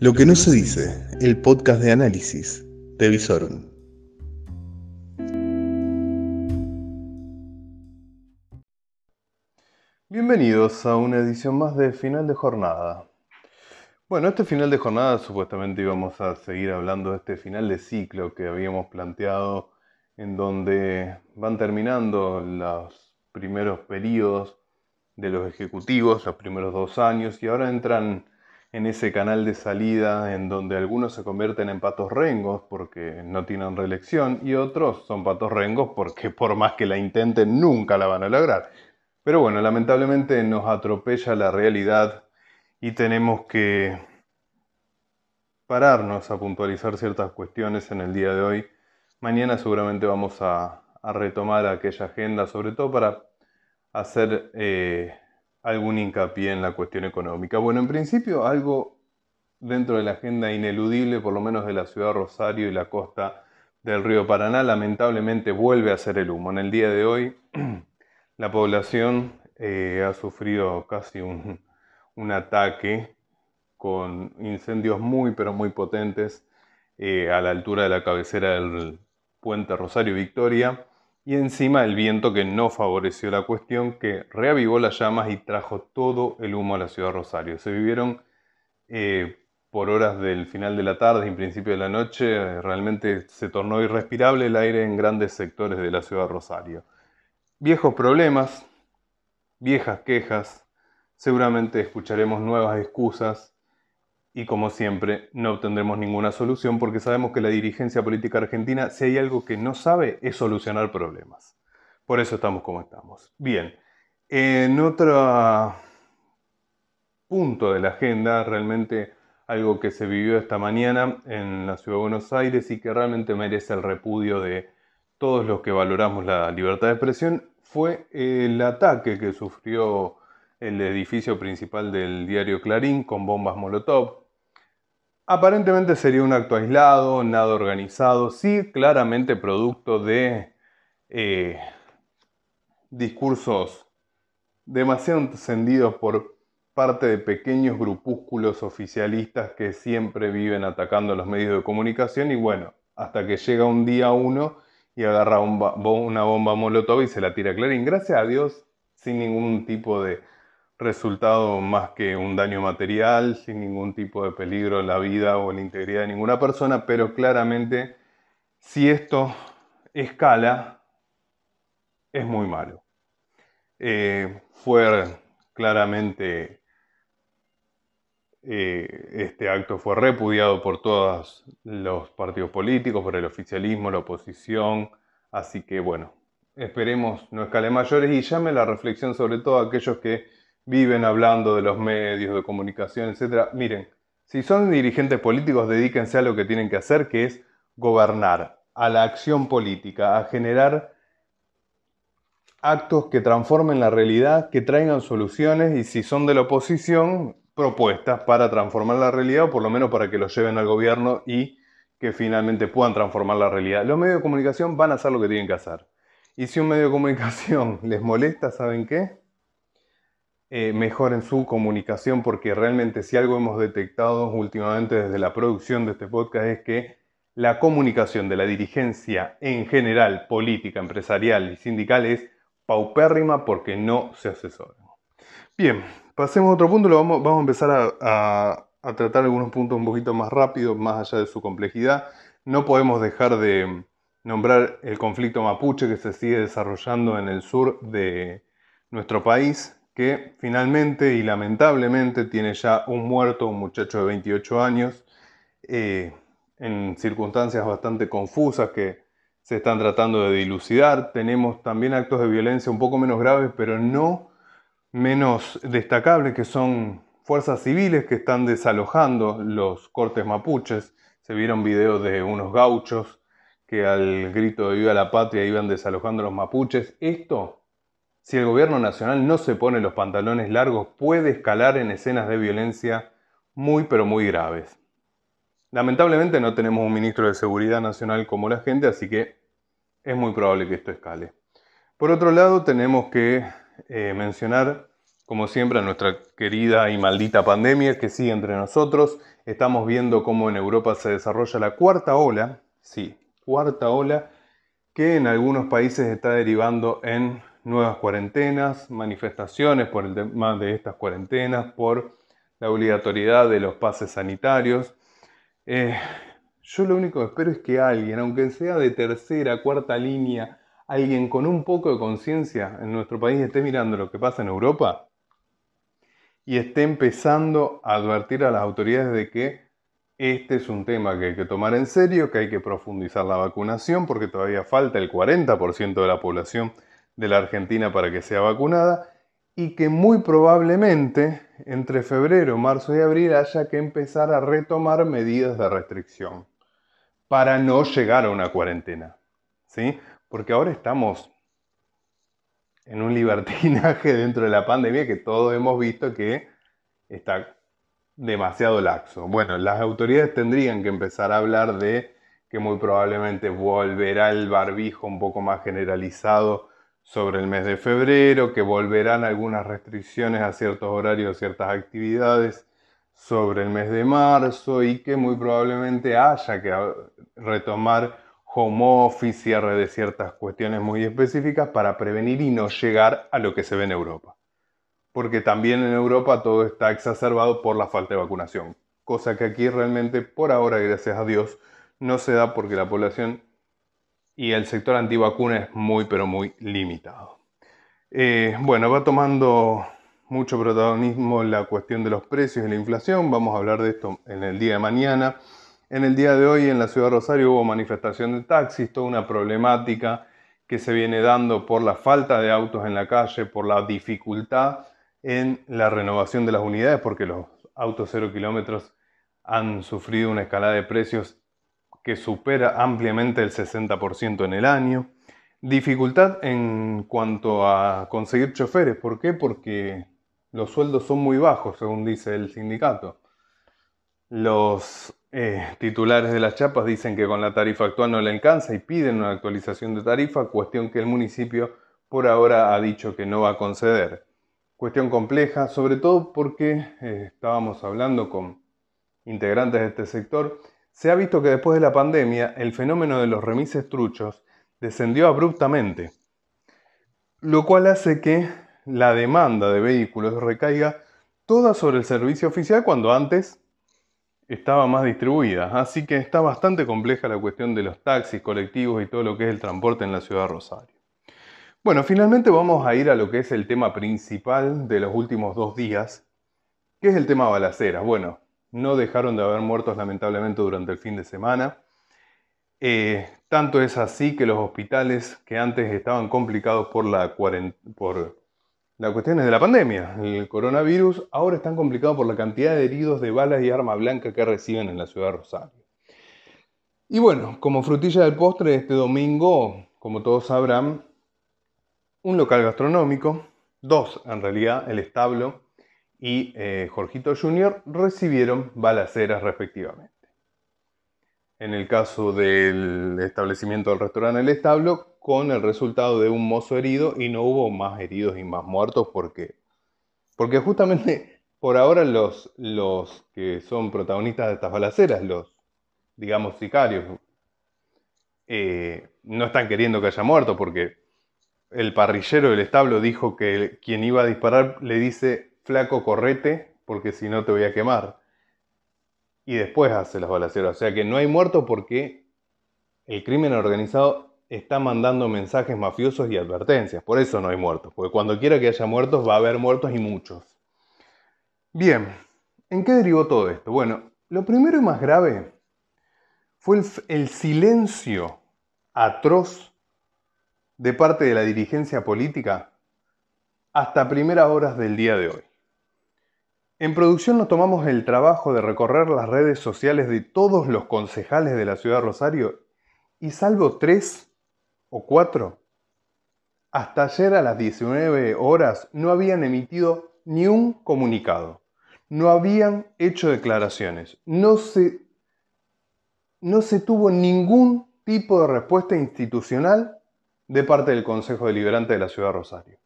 Lo que no se dice, el podcast de análisis de. Bienvenidos a una edición más de Final de Jornada. Bueno, este final de jornada supuestamente íbamos a seguir hablando de este final de ciclo que habíamos planteado en donde van terminando los primeros periodos de los ejecutivos, los primeros dos años, y ahora entran en ese canal de salida en donde algunos se convierten en patos rengos porque no tienen reelección y otros son patos rengos porque por más que la intenten nunca la van a lograr. Pero bueno, lamentablemente nos atropella la realidad y tenemos que pararnos a puntualizar ciertas cuestiones en el día de hoy. Mañana seguramente vamos a, retomar aquella agenda, sobre todo para hacer... Eh, algún hincapié en la cuestión económica. Bueno, en principio algo dentro de la agenda ineludible, por lo menos de la ciudad de Rosario y la costa del río Paraná, lamentablemente vuelve a ser el humo. En el día de hoy la población eh, ha sufrido casi un, ataque con incendios muy pero muy potentes eh, a la altura de la cabecera del puente Rosario Victoria y encima el viento que no favoreció la cuestión, que reavivó las llamas y trajo todo el humo a la ciudad de Rosario. Se vivieron eh, por horas del final de la tarde y principio de la noche, realmente se tornó irrespirable el aire en grandes sectores de la ciudad de Rosario. Viejos problemas, viejas quejas, seguramente escucharemos nuevas excusas y como siempre no obtendremos ninguna solución porque sabemos que la dirigencia política argentina, si hay algo que no sabe, es solucionar problemas. Por eso estamos como estamos. Bien, en otro punto de la agenda, realmente algo que se vivió esta mañana en la ciudad de Buenos Aires y que realmente merece el repudio de todos los que valoramos la libertad de expresión, fue el ataque que sufrió el edificio principal del diario Clarín con bombas Molotov, Aparentemente sería un acto aislado, nada organizado, sí claramente producto de eh, discursos demasiado encendidos por parte de pequeños grupúsculos oficialistas que siempre viven atacando los medios de comunicación y bueno, hasta que llega un día uno y agarra una bomba molotov y se la tira a Clarín. Gracias a Dios, sin ningún tipo de resultado más que un daño material, sin ningún tipo de peligro en la vida o en la integridad de ninguna persona, pero claramente si esto escala, es muy malo. Eh, fue claramente, eh, este acto fue repudiado por todos los partidos políticos, por el oficialismo, la oposición, así que bueno, esperemos no escale mayores y llame la reflexión sobre todo a aquellos que viven hablando de los medios de comunicación, etc. Miren, si son dirigentes políticos, dedíquense a lo que tienen que hacer, que es gobernar, a la acción política, a generar actos que transformen la realidad, que traigan soluciones y si son de la oposición, propuestas para transformar la realidad o por lo menos para que lo lleven al gobierno y que finalmente puedan transformar la realidad. Los medios de comunicación van a hacer lo que tienen que hacer. Y si un medio de comunicación les molesta, ¿saben qué? Eh, en su comunicación, porque realmente si algo hemos detectado últimamente desde la producción de este podcast es que la comunicación de la dirigencia en general, política, empresarial y sindical es paupérrima porque no se asesoran. Bien, pasemos a otro punto, lo vamos, vamos a empezar a tratar algunos puntos un poquito más rápido, más allá de su complejidad. No podemos dejar de nombrar el conflicto mapuche que se sigue desarrollando en el sur de nuestro país, que finalmente y lamentablemente tiene ya un muerto, un muchacho de 28 años, eh, en circunstancias bastante confusas que se están tratando de dilucidar. Tenemos también actos de violencia un poco menos graves, pero no menos destacables, que son fuerzas civiles que están desalojando los cortes mapuches. Se vieron videos de unos gauchos que al grito de viva la patria iban desalojando los mapuches. Esto si el gobierno nacional no se pone los pantalones largos, puede escalar en escenas de violencia muy pero muy graves. Lamentablemente no tenemos un ministro de Seguridad Nacional como la gente, así que es muy probable que esto escale. Por otro lado, tenemos que eh, mencionar como siempre, a nuestra querida y maldita pandemia que sigue entre nosotros. Estamos viendo cómo en Europa se desarrolla la cuarta ola, sí, cuarta ola, que en algunos países está derivando en nuevas cuarentenas, manifestaciones por el tema de estas cuarentenas, por la obligatoriedad de los pases sanitarios. Eh, yo lo único que espero es que alguien, aunque sea de tercera, cuarta línea, alguien con un poco de conciencia en nuestro país esté mirando lo que pasa en Europa y esté empezando a advertir a las autoridades de que este es un tema que hay que tomar en serio, que hay que profundizar la vacunación porque todavía falta el 40% de la población de la Argentina para que sea vacunada y que muy probablemente entre febrero, marzo y abril haya que empezar a retomar medidas de restricción para no llegar a una cuarentena. ¿sí? Porque ahora estamos en un libertinaje dentro de la pandemia que todos hemos visto que está demasiado laxo. Bueno, las autoridades tendrían que empezar a hablar de que muy probablemente volverá el barbijo un poco más generalizado sobre el mes de febrero, que volverán algunas restricciones a ciertos horarios, ciertas actividades sobre el mes de marzo y que muy probablemente haya que retomar home office, cierre de ciertas cuestiones muy específicas para prevenir y no llegar a lo que se ve en Europa. Porque también en Europa todo está exacerbado por la falta de vacunación, cosa que aquí realmente por ahora, gracias a Dios, no se da porque la población y el sector antivacuna es muy pero muy limitado. Eh, bueno, va tomando mucho protagonismo la cuestión de los precios y la inflación, vamos a hablar de esto en el día de mañana. En el día de hoy en la ciudad de Rosario hubo manifestación de taxis, toda una problemática que se viene dando por la falta de autos en la calle, por la dificultad en la renovación de las unidades, porque los autos cero kilómetros han sufrido una escalada de precios que supera ampliamente el 60% en el año. Dificultad en cuanto a conseguir choferes. ¿Por qué? Porque los sueldos son muy bajos, según dice el sindicato. Los eh, titulares de las chapas dicen que con la tarifa actual no le alcanza y piden una actualización de tarifa, cuestión que el municipio por ahora ha dicho que no va a conceder. Cuestión compleja, sobre todo porque eh, estábamos hablando con integrantes de este sector se ha visto que después de la pandemia el fenómeno de los remises truchos descendió abruptamente, lo cual hace que la demanda de vehículos recaiga toda sobre el servicio oficial cuando antes estaba más distribuida. Así que está bastante compleja la cuestión de los taxis, colectivos y todo lo que es el transporte en la ciudad de Rosario. Bueno, finalmente vamos a ir a lo que es el tema principal de los últimos dos días, que es el tema balaceras. Bueno, no dejaron de haber muertos lamentablemente durante el fin de semana. Eh, tanto es así que los hospitales que antes estaban complicados por la, por las cuestiones de la pandemia, el coronavirus, ahora están complicados por la cantidad de heridos de balas y arma blanca que reciben en la ciudad de Rosario. Y bueno, como frutilla del postre, este domingo, como todos sabrán, un local gastronómico, dos en realidad, el establo y eh, Jorgito Jr. recibieron balaceras respectivamente. En el caso del establecimiento del restaurante El Establo, con el resultado de un mozo herido y no hubo más heridos y más muertos porque, porque justamente por ahora los, los que son protagonistas de estas balaceras, los, digamos, sicarios, eh, no están queriendo que haya muerto porque el parrillero del establo dijo que quien iba a disparar le dice flaco, correte, porque si no te voy a quemar. Y después hace las balaceras. O sea que no hay muertos porque el crimen organizado está mandando mensajes mafiosos y advertencias. Por eso no hay muertos. Porque cuando quiera que haya muertos va a haber muertos y muchos. Bien, ¿en qué derivó todo esto? Bueno, lo primero y más grave fue el, el silencio atroz de parte de la dirigencia política hasta primeras horas del día de hoy. En producción nos tomamos el trabajo de recorrer las redes sociales de todos los concejales de la ciudad de Rosario y salvo tres o cuatro, hasta ayer a las 19 horas no habían emitido ni un comunicado, no habían hecho declaraciones, no se, no se tuvo ningún tipo de respuesta institucional de parte del Consejo Deliberante de la Ciudad de Rosario.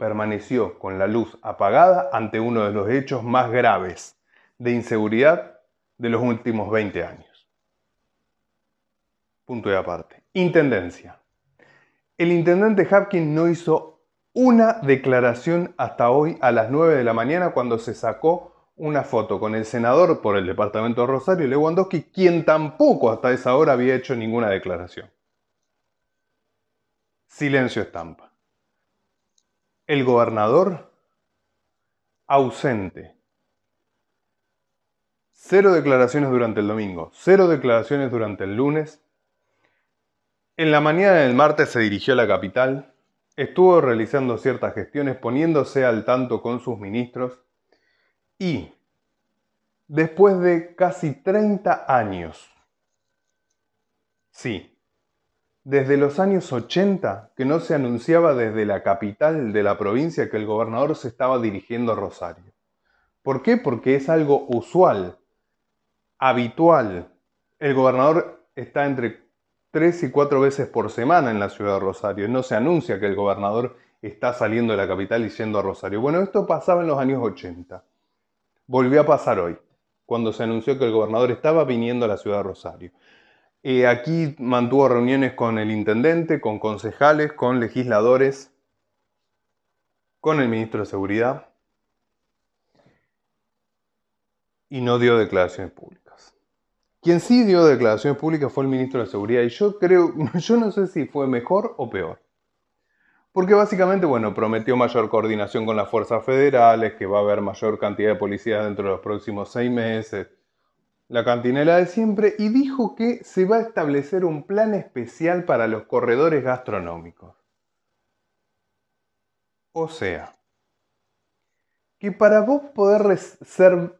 Permaneció con la luz apagada ante uno de los hechos más graves de inseguridad de los últimos 20 años. Punto de aparte. Intendencia. El intendente Hapkins no hizo una declaración hasta hoy a las 9 de la mañana cuando se sacó una foto con el senador por el departamento de Rosario, Lewandowski, quien tampoco hasta esa hora había hecho ninguna declaración. Silencio estampa el gobernador ausente. Cero declaraciones durante el domingo, cero declaraciones durante el lunes. En la mañana del martes se dirigió a la capital, estuvo realizando ciertas gestiones, poniéndose al tanto con sus ministros y, después de casi 30 años, sí, desde los años 80 que no se anunciaba desde la capital de la provincia que el gobernador se estaba dirigiendo a Rosario. ¿Por qué? Porque es algo usual, habitual. El gobernador está entre tres y cuatro veces por semana en la ciudad de Rosario. No se anuncia que el gobernador está saliendo de la capital y yendo a Rosario. Bueno, esto pasaba en los años 80. Volvió a pasar hoy, cuando se anunció que el gobernador estaba viniendo a la ciudad de Rosario. Eh, aquí mantuvo reuniones con el intendente, con concejales, con legisladores, con el ministro de Seguridad y no dio declaraciones públicas. Quien sí dio declaraciones públicas fue el ministro de Seguridad y yo creo, yo no sé si fue mejor o peor. Porque básicamente, bueno, prometió mayor coordinación con las fuerzas federales, que va a haber mayor cantidad de policías dentro de los próximos seis meses, la cantinela de siempre, y dijo que se va a establecer un plan especial para los corredores gastronómicos. O sea, que para vos poder ser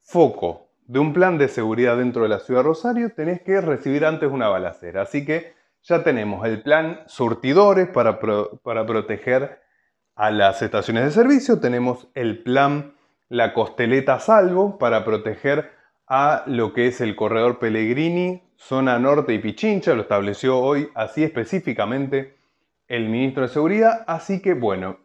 foco de un plan de seguridad dentro de la ciudad de Rosario, tenés que recibir antes una balacera. Así que ya tenemos el plan surtidores para, para proteger a las estaciones de servicio, tenemos el plan la costeleta salvo para proteger a lo que es el corredor Pellegrini, zona norte y Pichincha, lo estableció hoy así específicamente el ministro de Seguridad, así que bueno,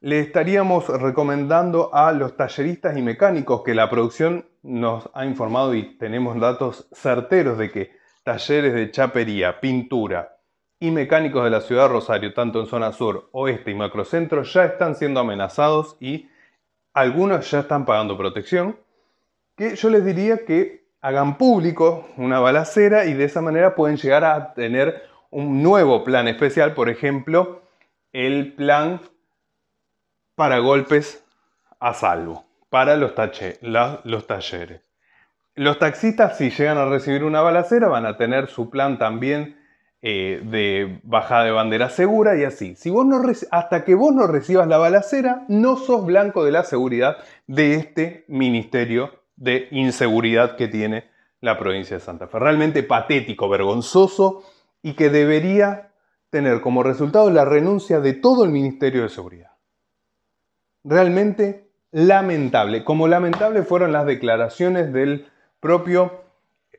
le estaríamos recomendando a los talleristas y mecánicos que la producción nos ha informado y tenemos datos certeros de que talleres de chapería, pintura y mecánicos de la ciudad de Rosario, tanto en zona sur, oeste y macrocentro, ya están siendo amenazados y algunos ya están pagando protección que yo les diría que hagan público una balacera y de esa manera pueden llegar a tener un nuevo plan especial, por ejemplo, el plan para golpes a salvo, para los, los talleres. Los taxistas, si llegan a recibir una balacera, van a tener su plan también eh, de bajada de bandera segura y así. Si vos no hasta que vos no recibas la balacera, no sos blanco de la seguridad de este ministerio de inseguridad que tiene la provincia de Santa Fe. Realmente patético, vergonzoso y que debería tener como resultado la renuncia de todo el Ministerio de Seguridad. Realmente lamentable, como lamentable fueron las declaraciones del propio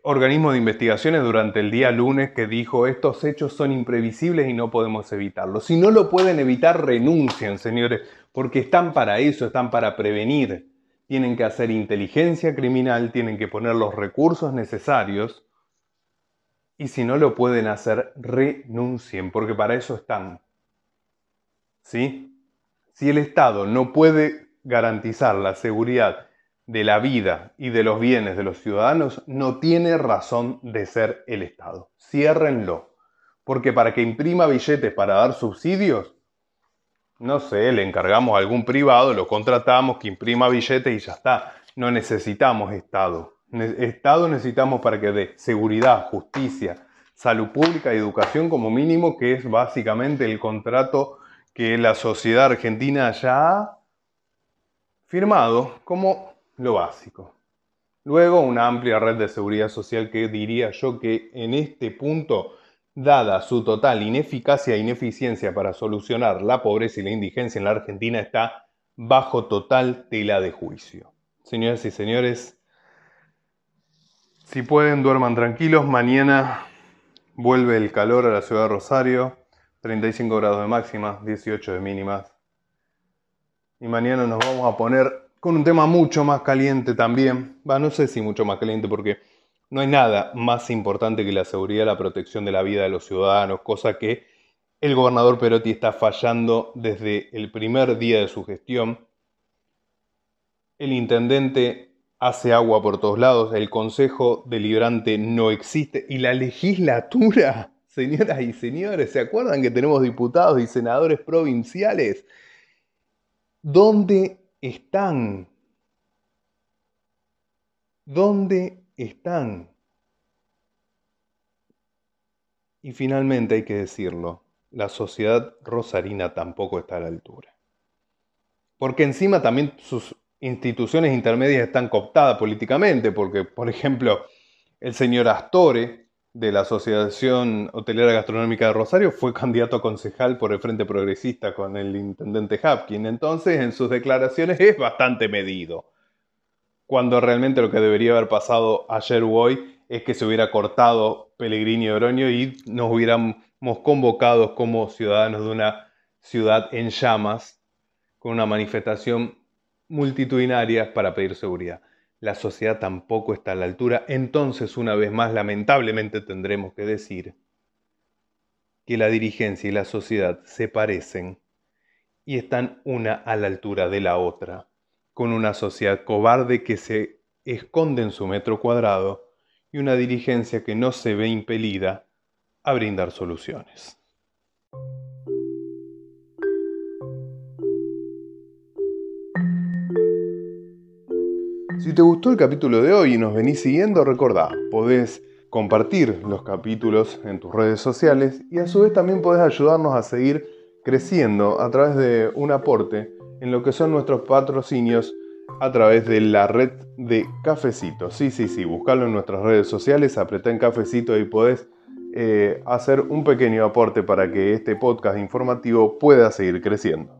organismo de investigaciones durante el día lunes que dijo estos hechos son imprevisibles y no podemos evitarlos. Si no lo pueden evitar, renuncien, señores, porque están para eso, están para prevenir tienen que hacer inteligencia criminal, tienen que poner los recursos necesarios y si no lo pueden hacer, renuncien, porque para eso están. ¿Sí? Si el Estado no puede garantizar la seguridad de la vida y de los bienes de los ciudadanos, no tiene razón de ser el Estado. Ciérrenlo, porque para que imprima billetes para dar subsidios, no sé, le encargamos a algún privado, lo contratamos, que imprima billetes y ya está. No necesitamos Estado. Estado necesitamos para que dé seguridad, justicia, salud pública y educación como mínimo, que es básicamente el contrato que la sociedad argentina ya ha firmado como lo básico. Luego, una amplia red de seguridad social que diría yo que en este punto dada su total ineficacia e ineficiencia para solucionar la pobreza y la indigencia en la Argentina, está bajo total tela de juicio. Señoras y señores, si pueden, duerman tranquilos. Mañana vuelve el calor a la ciudad de Rosario. 35 grados de máxima, 18 de mínimas. y mañana nos vamos a poner con un tema mucho más caliente también. Va, no sé si mucho más caliente porque no hay nada más importante que la seguridad la protección de la vida de los ciudadanos, cosa que el gobernador Perotti está fallando desde el primer día de su gestión. El intendente hace agua por todos lados, el Consejo Deliberante no existe y la legislatura, señoras y señores, ¿se acuerdan que tenemos diputados y senadores provinciales? ¿Dónde están? ¿Dónde están? Y finalmente hay que decirlo, la sociedad rosarina tampoco está a la altura. Porque encima también sus instituciones intermedias están cooptadas políticamente, porque, por ejemplo, el señor Astore, de la Asociación Hotelera Gastronómica de Rosario, fue candidato a concejal por el Frente Progresista con el intendente Hapkin. Entonces, en sus declaraciones es bastante medido. Cuando realmente lo que debería haber pasado ayer o hoy es que se hubiera cortado Pellegrini y Oroño y nos hubiéramos convocados como ciudadanos de una ciudad en llamas, con una manifestación multitudinaria para pedir seguridad. La sociedad tampoco está a la altura, entonces una vez más lamentablemente tendremos que decir que la dirigencia y la sociedad se parecen y están una a la altura de la otra, con una sociedad cobarde que se esconde en su metro cuadrado y una dirigencia que no se ve impelida a brindar soluciones. Si te gustó el capítulo de hoy y nos venís siguiendo, recordá, podés compartir los capítulos en tus redes sociales y a su vez también podés ayudarnos a seguir creciendo a través de un aporte en lo que son nuestros patrocinios a través de la red de Cafecito. Sí, sí, sí, buscalo en nuestras redes sociales, apretá en Cafecito y podés eh, hacer un pequeño aporte para que este podcast informativo pueda seguir creciendo.